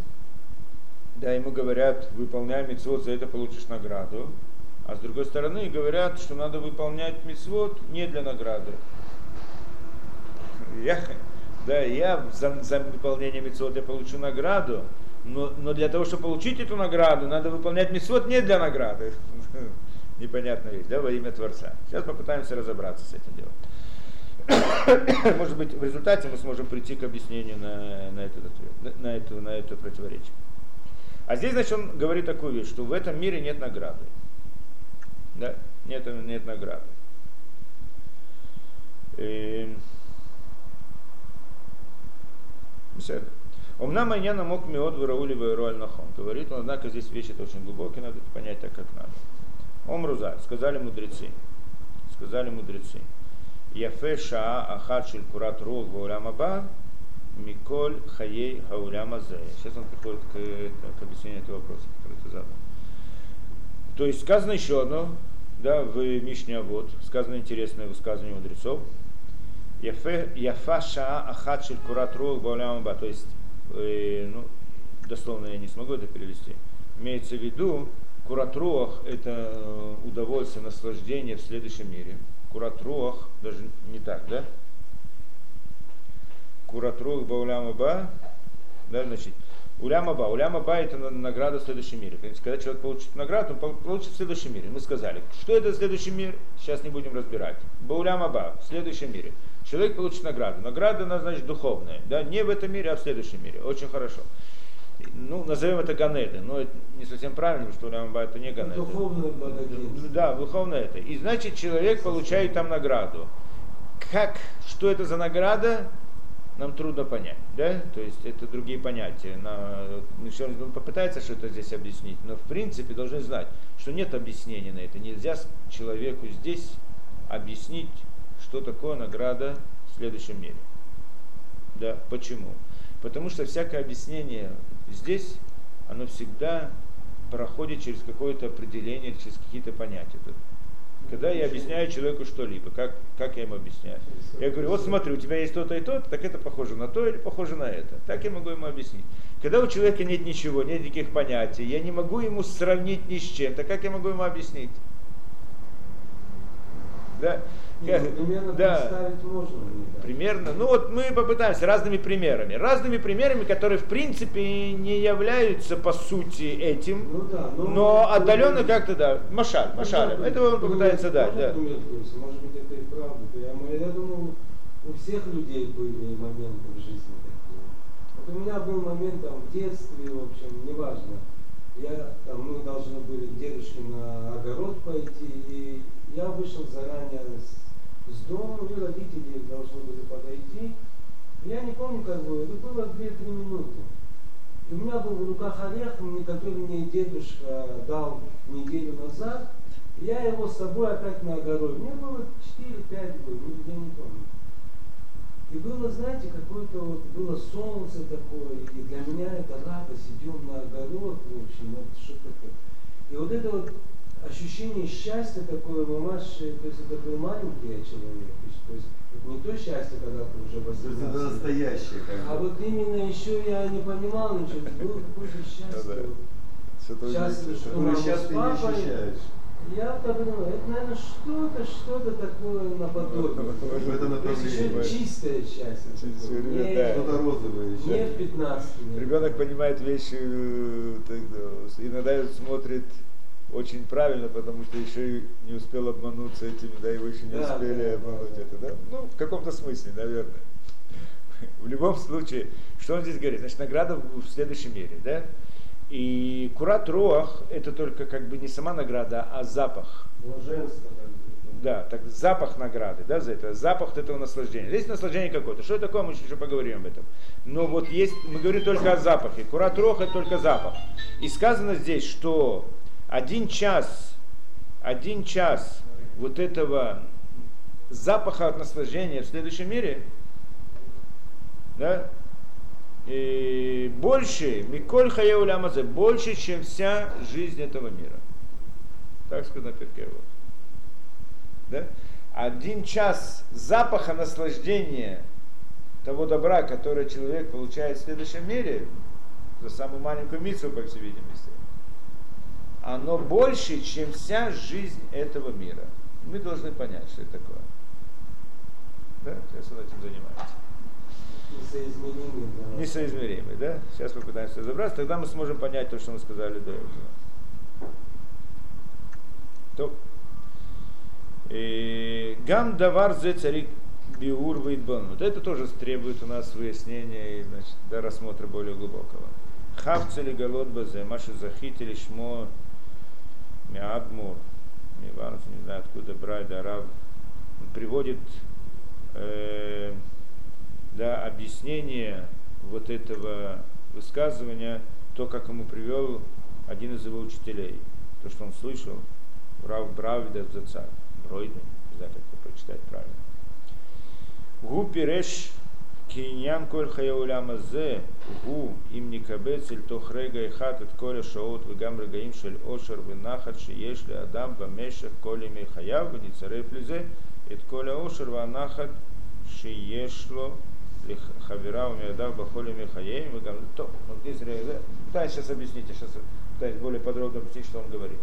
да, ему говорят, выполняй мецвод, за это получишь награду. А с другой стороны говорят, что надо выполнять мецвод не для награды. Я, да, я за, за выполнение мецвод я получу награду, но, но для того, чтобы получить эту награду, надо выполнять мецвод не для награды. Непонятная вещь, да, во имя Творца. Сейчас попытаемся разобраться с этим делом. Может быть, в результате мы сможем прийти к объяснению на, на, этот ответ, на, это, на это противоречие. А здесь, значит, он говорит такую вещь, что в этом мире нет награды. Да, нет, нет награды. И... Умна майняна мог миод выраули вайруаль нахон. Говорит он, однако здесь вещи это очень глубокие, надо это понять так, как надо. Омруза, сказали мудрецы. Сказали мудрецы. Яфе шаа ахат шель курат рух вауляма Миколь Хаей Хауляма Зея. Сейчас он приходит к, к объяснению этого вопроса, который ты задал. То есть сказано еще одно, да, в Мишне вот, сказано интересное высказывание мудрецов. Яфа ша ахат шель курат ба. То есть, э, ну, дословно я не смогу это перевести. Имеется в виду, куратруах это удовольствие, наслаждение в следующем мире. Куратруах, даже не так, да? Куратрух Бауляма Ба, да, значит, Уляма Ба. Уляма Ба это награда в следующем мире. Когда человек получит награду, он получит в следующем мире. Мы сказали, что это в следующем мире, сейчас не будем разбирать. Бауляма Ба, в следующем мире. Человек получит награду. Награда, она, значит, духовная. Да? Не в этом мире, а в следующем мире. Очень хорошо. Ну, назовем это Ганеды, но это не совсем правильно, потому что Уляма это не Ганеды. Духовное Да, духовное это. И значит, человек получает там награду. Как, что это за награда? Нам трудно понять, да, то есть это другие понятия. На, он попытается что-то здесь объяснить, но в принципе должны знать, что нет объяснения на это. Нельзя человеку здесь объяснить, что такое награда в следующем мире. Да, почему? Потому что всякое объяснение здесь, оно всегда проходит через какое-то определение, через какие-то понятия. Когда я объясняю человеку что-либо, как, как я ему объясняю? Я говорю, вот смотри, у тебя есть то-то и то, так это похоже на то или похоже на это. Так я могу ему объяснить. Когда у человека нет ничего, нет никаких понятий, я не могу ему сравнить ни с чем, так как я могу ему объяснить? Да? Нет, ну, примерно да. представить можно. Примерно. Ну вот мы попытаемся разными примерами. Разными примерами, которые в принципе не являются по сути этим, ну, да, но, но отдаленно как-то да. Машаль, ну машаль. Да, Это он попытается дать. Да. Может быть это и правда. Я, я думаю, у всех людей были моменты в жизни такие. Вот у меня был момент там в детстве, в общем, неважно. Я, там, мы должны были к дедушке на огород пойти, и я вышел заранее с с и родители должны были подойти. Я не помню, как было, это было 2-3 минуты. И у меня был в руках орех, который мне дедушка дал неделю назад. Я его с собой опять на огород. Мне было 4-5 год, ну, я не помню. И было, знаете, какое-то вот, было солнце такое, и для меня это радость, идем на огород, в общем, вот что-то такое. И вот это вот ощущение счастья такое, мамаш, то есть это был маленький я человек, то есть это не то счастье, когда ты уже 18 Это настоящее, как А вот именно еще я не понимал ничего, было какое-то счастье. Счастье, что Которое мама сейчас с не папой, ощущаешь. Я подумал, это, наверное, что-то, что-то такое наподобие. В это еще направление. чистое счастье. Не, да. Что-то розовое не еще. в 15 веке. Ребенок понимает вещи, э, так, да, иногда смотрит очень правильно, потому что еще и не успел обмануться этими, да, его еще не Да, успели да, обмануть да, это, да? Ну, в каком-то смысле, наверное. В любом случае, что он здесь говорит? Значит, награда в следующем мире, да? И курат руах это только как бы не сама награда, а запах. Блаженство. Да, так запах награды, да, за это, запах этого наслаждения. Здесь наслаждение какое-то. Что это такое, мы еще поговорим об этом. Но вот есть, мы говорим только о запахе. Курат рох это только запах. И сказано здесь, что один час, один час вот этого запаха от наслаждения в следующем мире, да, и больше, Миколь Хаяулямазе, больше, чем вся жизнь этого мира. Так сказано Перкево. Да? Один час запаха наслаждения того добра, которое человек получает в следующем мире, за самую маленькую миссу, по всей видимости, оно больше, чем вся жизнь этого мира. Мы должны понять, что это такое. Да? Сейчас он этим занимается. Несоизмеримый. да. Несоизмеримый, да? Сейчас попытаемся разобраться, тогда мы сможем понять то, что мы сказали до этого. То. Гам давар зе царик биур вейдбон. Вот это тоже требует у нас выяснения и значит, до рассмотра более глубокого. Хавцели голод базе, маши захитили шмо миадмур. Иванов, не знаю откуда брать, да, Рав. Он приводит э, да, объяснение вот этого высказывания, то, как ему привел один из его учителей, то, что он слышал, Рав Бравида Заца, Бройден, не знаю, как это прочитать правильно. Гу пиреш киньян коль хаяуляма зе, гу им никабец иль тох рега и хат от коля шаот вегам регаим шель ошер венахат шиеш ли адам бамешех коли ми хаяв веницарев лизе, את כל העושר והנחת שיש לו לחברה ומיידיו בכל ימי חייהם, וגם, טוב, вот здесь, э, пытаюсь сейчас объяснить, я сейчас пытаюсь более подробно объяснить, что он говорит.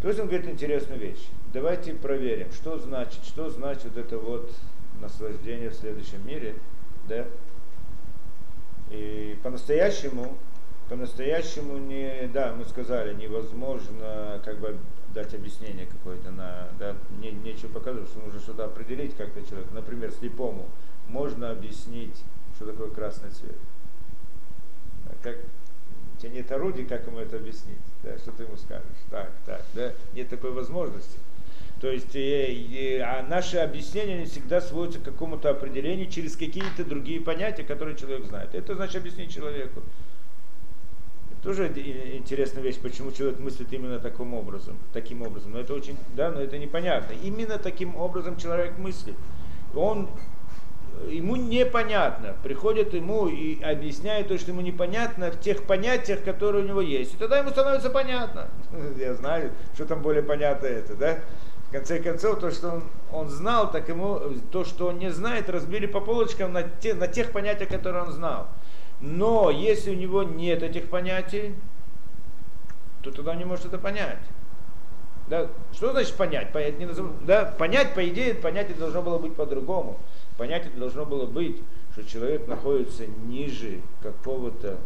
То есть он говорит интересную вещь. Давайте проверим, что значит, что значит вот это вот наслаждение в следующем мире, да? И по-настоящему, по-настоящему не, да, мы сказали, невозможно как бы дать объяснение какое-то на, да, не, нечего показывать, что нужно что-то определить как-то человек. Например, слепому можно объяснить, что такое красный цвет. А Как, у тебя нет орудий, как ему это объяснить? Да, что ты ему скажешь? Так, так, да, нет такой возможности. То есть э, э, а наши объяснения не всегда сводятся к какому-то определению через какие-то другие понятия, которые человек знает. Это значит объяснить человеку. Тоже и- интересная вещь, почему человек мыслит именно таким образом, таким образом. Но это очень, да, но это непонятно. Именно таким образом человек мыслит. Он ему непонятно, приходит ему и объясняет то, что ему непонятно в тех понятиях, которые у него есть. И тогда ему становится понятно. Я знаю, что там более понятно это, да? В конце концов, то, что он, он знал, так ему то, что он не знает, разбили по полочкам на, те, на тех понятиях, которые он знал. Но если у него нет этих понятий, то тогда он не может это понять. Да? Что значит понять? Понять, не назов- да? понять, по идее, понятие должно было быть по-другому. Понятие должно было быть, что человек находится ниже какого-то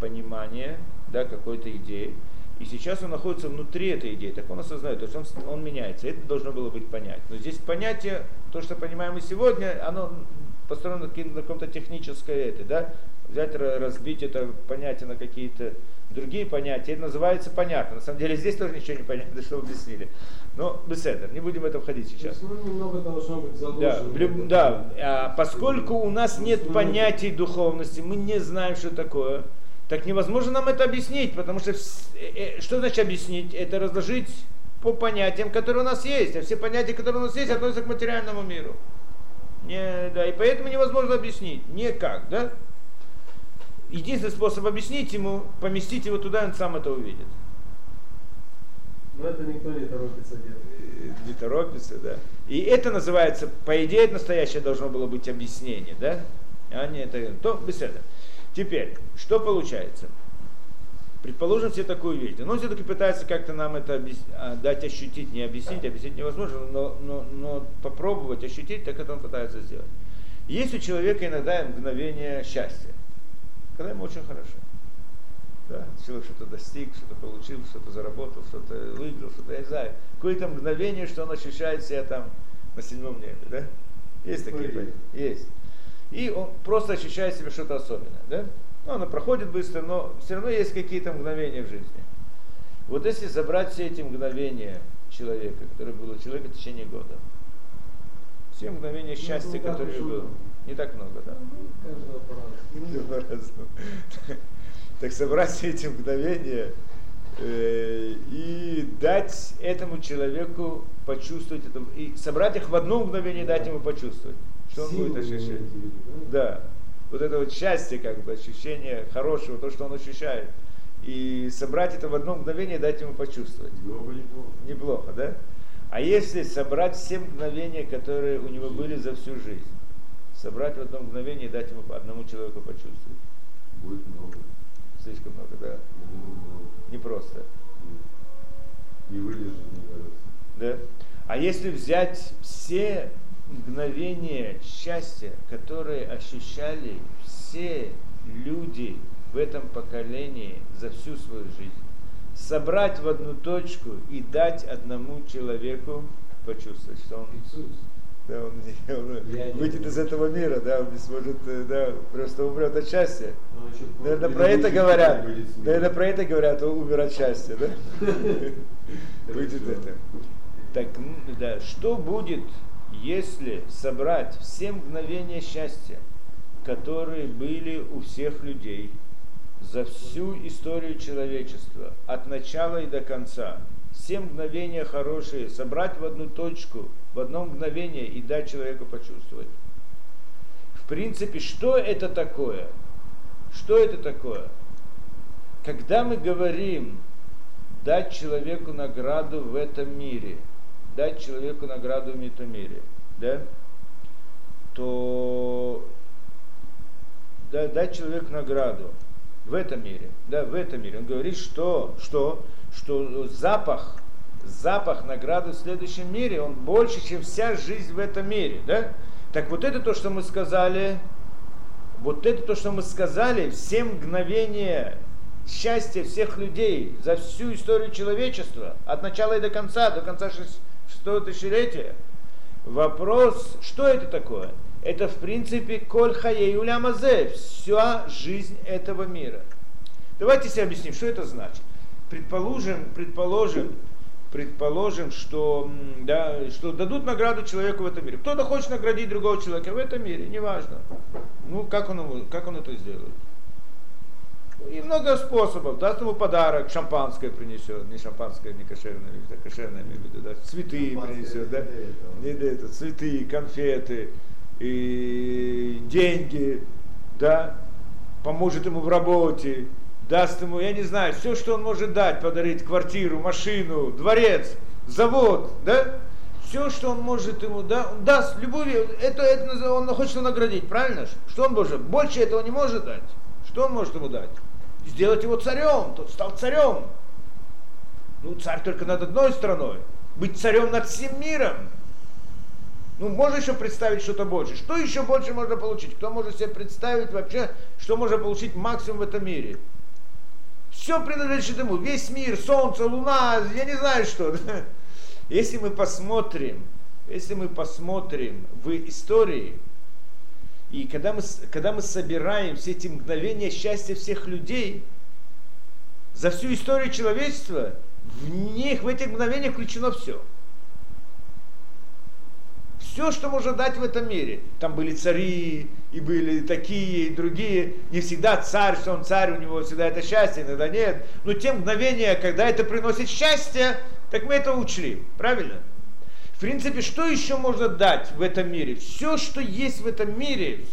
понимания, да, какой-то идеи, и сейчас он находится внутри этой идеи, так он осознает, то есть он, он меняется. Это должно было быть понять. Но здесь понятие, то, что понимаем мы сегодня, оно построено на каком-то техническое это, да, взять, ра- разбить это понятие на какие-то другие понятия, это называется понятно. На самом деле здесь тоже ничего не понятно, что объяснили. Но беседер, не будем в это входить сейчас. ну, немного должно быть Да, заложено. люб- да, а поскольку у нас нет понятий духовности, мы не знаем, что такое, так невозможно нам это объяснить, потому что э, э, что значит объяснить? Это разложить по понятиям, которые у нас есть, а все понятия, которые у нас есть, относятся к материальному миру. Не, да, и поэтому невозможно объяснить. Никак, да? Единственный способ объяснить ему, поместить его туда, он сам это увидит. Но это никто не торопится делать. Э, не торопится, да. И это называется, по идее, это настоящее должно было быть объяснение, да? А не это, то беседа. Теперь, что получается? Предположим себе такую вещь. Но он все-таки пытается как-то нам это объяс... а, дать ощутить, не объяснить, объяснить невозможно, но, но, но попробовать ощутить, так это он пытается сделать. Есть у человека иногда мгновение счастья, когда ему очень хорошо. Да, человек что-то достиг, что-то получил, что-то заработал, что-то выиграл, что-то, я не знаю, какое-то мгновение, что он ощущает себя там на седьмом небе, да? Есть такие? Есть. И он просто ощущает себя что-то особенное, да? Ну, оно проходит быстро, но все равно есть какие-то мгновения в жизни. Вот если забрать все эти мгновения человека, который был у человека в течение года, все мгновения счастья, ну, которые было, не так много, да? По-разному. Так собрать все эти мгновения э, и дать этому человеку почувствовать это, и собрать их в одно мгновение и дать ему почувствовать, что он будет ощущать. Да. Вот это вот счастье, как бы, ощущение хорошего, то, что он ощущает. И собрать это в одно мгновение и дать ему почувствовать. Бы неплохо. Неплохо, да? А если собрать все мгновения, которые у него были за всю жизнь, собрать в одно мгновение и дать ему одному человеку почувствовать. Будет много. Слишком много, да? Непросто. Не выдержит, мне кажется. Да? А если взять все мгновения счастья, которые ощущали все люди в этом поколении за всю свою жизнь, собрать в одну точку и дать одному человеку почувствовать, что он, Иисус. да, он, он выйдет из этого мира, да, он не сможет, э, да, просто умрет от счастья. Наверное, про это говорят. Наверное, про это говорят, он умер от счастья, да? Выйдет это. Так, да, что будет, если собрать все мгновения счастья, которые были у всех людей за всю историю человечества, от начала и до конца, все мгновения хорошие, собрать в одну точку, в одно мгновение и дать человеку почувствовать. В принципе, что это такое? Что это такое? Когда мы говорим дать человеку награду в этом мире, дать человеку награду в мире, да, то да, дать человеку награду в этом мире, да, в этом мире. Он говорит, что, что, что запах, запах награды в следующем мире, он больше, чем вся жизнь в этом мире, да. Так вот это то, что мы сказали, вот это то, что мы сказали, все мгновения счастья всех людей за всю историю человечества, от начала и до конца, до конца 6 шестое тысячелетие. Вопрос, что это такое? Это, в принципе, коль хаей вся жизнь этого мира. Давайте себе объясним, что это значит. Предположим, предположим, предположим, что, да, что дадут награду человеку в этом мире. Кто-то хочет наградить другого человека в этом мире, неважно. Ну, как он, как он это сделает? И много способов. Даст ему подарок, шампанское принесет. Не шампанское, не кошерное, это кошерное, имею в виду, да. Цветы принесет, да. не для этого. Цветы, конфеты, и деньги, да. Поможет ему в работе, даст ему, я не знаю, все, что он может дать, подарить квартиру, машину, дворец, завод, да. Все, что он может ему, да, он даст любую, это, это он хочет наградить, правильно? Что он может? Больше этого не может дать. Что он может ему дать? Сделать его царем, тот стал царем. Ну, царь только над одной страной. Быть царем над всем миром. Ну, можно еще представить что-то больше. Что еще больше можно получить? Кто может себе представить вообще, что можно получить максимум в этом мире? Все принадлежит ему. Весь мир, солнце, луна, я не знаю что. Если мы посмотрим, если мы посмотрим в истории, и когда мы, когда мы собираем все эти мгновения счастья всех людей, за всю историю человечества, в них, в этих мгновениях включено все. Все, что можно дать в этом мире. Там были цари, и были такие, и другие. Не всегда царь, что он царь, у него всегда это счастье, иногда нет. Но те мгновения, когда это приносит счастье, так мы это учли. Правильно? В принципе, что еще можно дать в этом мире? Все, что есть в этом мире,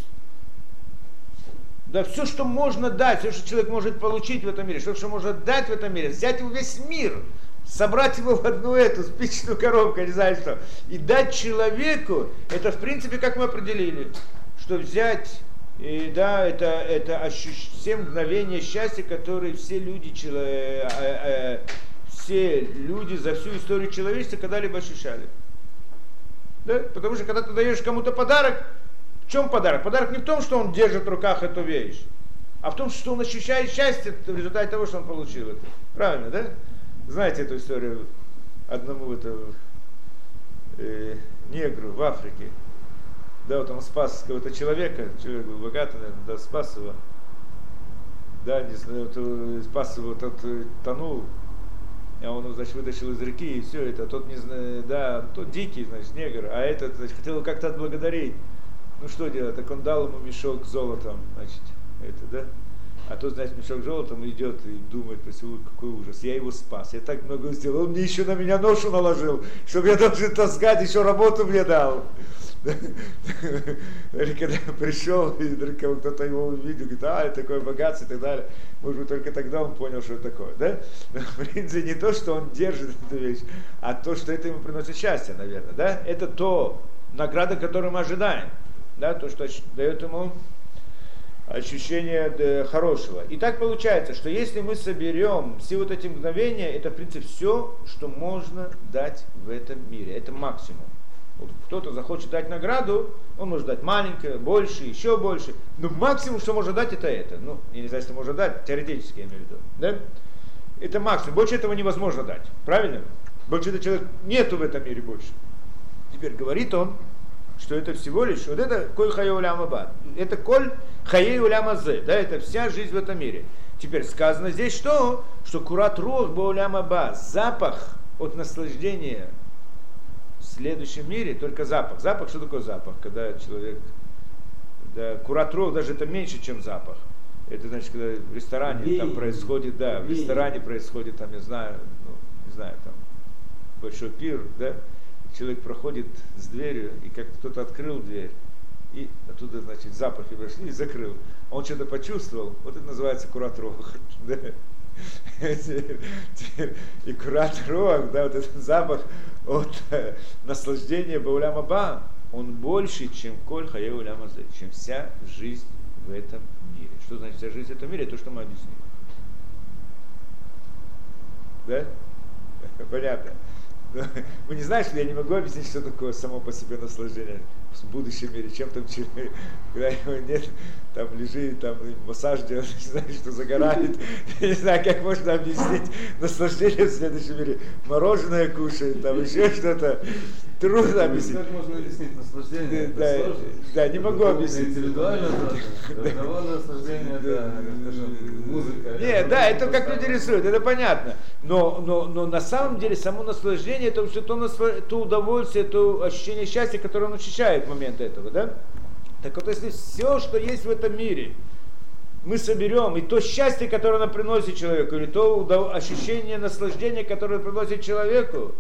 да, все, что можно дать, все, что человек может получить в этом мире, все, что можно дать в этом мире, взять его весь мир, собрать его в одну эту спичную коробку, не знаю что, и дать человеку, это в принципе, как мы определили, что взять И да, это, это ощущ... все мгновения счастья, которые все люди, чело... э, э, все люди за всю историю человечества когда-либо ощущали. Да? Потому что когда ты даешь кому-то подарок, в чем подарок? Подарок не в том, что он держит в руках эту вещь, а в том, что он ощущает счастье в результате того, что он получил это. Правильно, да? Знаете эту историю одному этого э, негру в Африке. Да, вот он спас какого-то человека, человек был богатый, наверное, да, спас его. Да, не знаю, э, спас его, тот э, тонул, а он, значит, вытащил из реки, и все это, тот не да, тот дикий, значит, негр, а этот, значит, хотел как-то отблагодарить. Ну что делать, так он дал ему мешок золотом, значит, это, да? А тот, значит, мешок золотом идет и думает про себя, какой ужас, я его спас, я так много сделал, он мне еще на меня ношу наложил, чтобы я должен таскать, еще работу мне дал. Или когда пришел, и вдруг кто-то его увидел, говорит, а, это такое богатство и так далее. Может быть, только тогда он понял, что это такое. Да? Но, в принципе, не то, что он держит эту вещь, а то, что это ему приносит счастье, наверное. Да? Это то награда, которую мы ожидаем. Да? То, что дает ему ощущение хорошего. И так получается, что если мы соберем все вот эти мгновения, это, в принципе, все, что можно дать в этом мире. Это максимум. Вот кто-то захочет дать награду, он может дать маленькое, больше, еще больше. Но максимум, что может дать, это это. Ну, я не знаю, что может дать, теоретически я имею в виду. Да? Это максимум. Больше этого невозможно дать. Правильно? Больше этого человека нету в этом мире больше. Теперь говорит он, что это всего лишь, вот это коль хае уляма ба. Это коль хае уляма зе. Да, это вся жизнь в этом мире. Теперь сказано здесь что? Что курат рох ба уляма ба. Запах от наслаждения следующем мире только запах. Запах, что такое запах? Когда человек, да, куратров даже это меньше, чем запах. Это значит, когда в ресторане Вей. там происходит, да, в ресторане происходит, там, я знаю, ну, не знаю, там, большой пир, да, человек проходит с дверью, и как кто-то открыл дверь, и оттуда, значит, запахи пошли и закрыл. Он что-то почувствовал, вот это называется куратрох. Да? И куратрох, да, вот этот запах, от наслаждения Бауляма Ба, он больше, чем Коль Хае Уляма чем вся жизнь в этом мире. Что значит вся жизнь в этом мире? То, что мы объяснили. Да? Понятно. Вы не знаете, что я не могу объяснить, что такое само по себе наслаждение в будущем мире, чем там когда его нет, там лежит, там массаж делает, не знаю, что загорает. Я не знаю, как можно объяснить наслаждение в следующем мире. Мороженое кушает, там еще что-то. Трудно объяснить. Как можно объяснить наслаждение? Да, да, не могу объяснить. Индивидуально тоже. Одного наслаждения, да, музыка. Нет, да, это как люди рисуют, это понятно. Но, но, но на самом деле само наслаждение, это все то, то удовольствие, то ощущение счастья, которое он ощущает в момент этого, да? Так вот, если все, что есть в этом мире, мы соберем, и то счастье, которое оно приносит человеку, или то ощущение наслаждения, которое приносит человеку,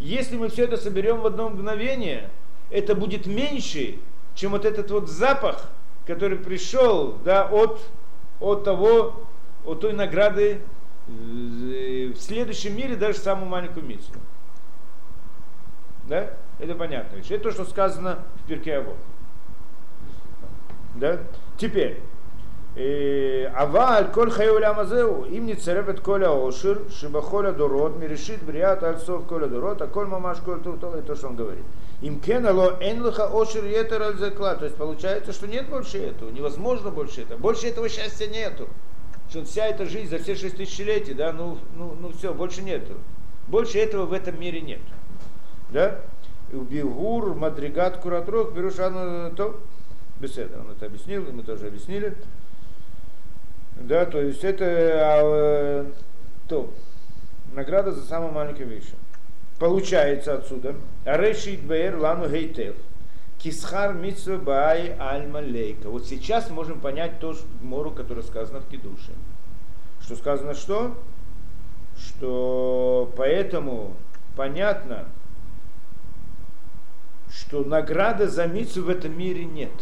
если мы все это соберем в одно мгновение, это будет меньше, чем вот этот вот запах, который пришел да, от, от того, от той награды э, в следующем мире даже самую маленькую мицу. Да? Это понятно. Это то, что сказано в Перке Авод. Да? Теперь. Э, Аваль, коль хаюля мазеу, им не церепет коля ошир, шиба коля дурот, мирешит бриат альцов коля дурот, а коль мамаш коль тухтала, и то, что он говорит. Им кенало энлыха ошир етер альзекла. То есть получается, что нет больше этого, невозможно больше этого, больше этого счастья нету. Что вся эта жизнь за все шесть тысячелетий, да, ну, ну, ну все, больше нету. Больше этого в этом мире нет. Да? Бигур, мадригат, куратрок, берушану, э, то, беседа. Он это объяснил, и мы тоже объяснили. Да, то есть это а, то, награда за самую маленькую вещь. Получается отсюда. Решит бэр лану гейтев. Кисхар митсу бай альма лейка. Вот сейчас можем понять то мору, которое сказано в Кедуше. Что сказано что? Что поэтому понятно, что награды за мицу в этом мире нет.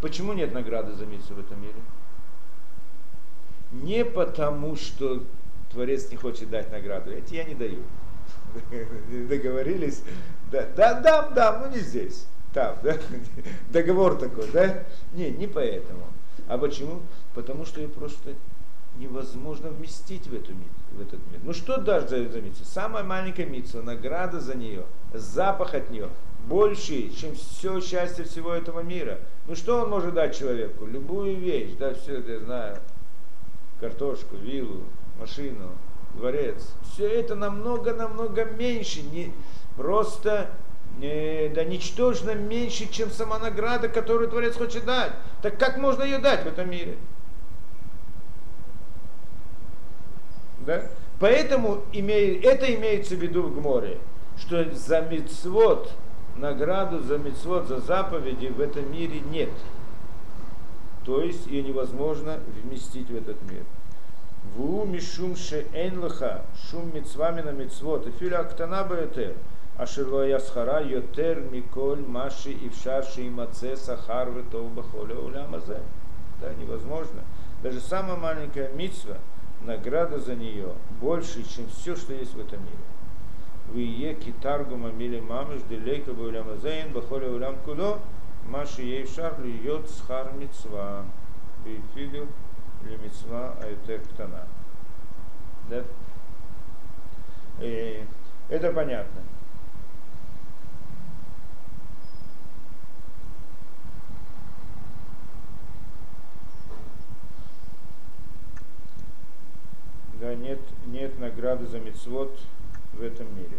Почему нет награды за мицу в этом мире? Не потому, что Творец не хочет дать награду. Эти я не даю. Договорились. Да, да, да, да, но не здесь. Там, да? Договор такой, да? Не, не поэтому. А почему? Потому что ее просто невозможно вместить в, эту, в этот мир. Ну что даже за, за митцву? Самая маленькая митцва, награда за нее, запах от нее больше, чем все счастье всего этого мира. Ну что он может дать человеку? Любую вещь, да, все это я знаю, картошку, виллу, машину, дворец. Все это намного-намного меньше, не, просто э, да ничтожно меньше, чем сама награда, которую Творец хочет дать. Так как можно ее дать в этом мире? Да? Поэтому имеет, это имеется в виду в Гморе, что за мицвод, награду за мицвод, за заповеди в этом мире нет. То есть ее невозможно вместить в этот мир. Ву мишум ше шум мицвами на мицвод. И филя актана баэтер. Ашерло ясхара йотер миколь маши и вшарши и маце сахар ветов бахоле улямазе. Да, невозможно. Даже самая маленькая мицва, награда за нее больше, чем все, что есть в этом мире. Вы е китаргу мамили мамыш делейка улямазейн бахоле улям кудо маши ей шар льет схар мицва. Бейфилю или мецва айтер ктана. Да? И это понятно. Да, нет, нет награды за мецвод в этом мире.